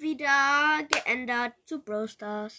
wieder geändert zu Brawl Stars.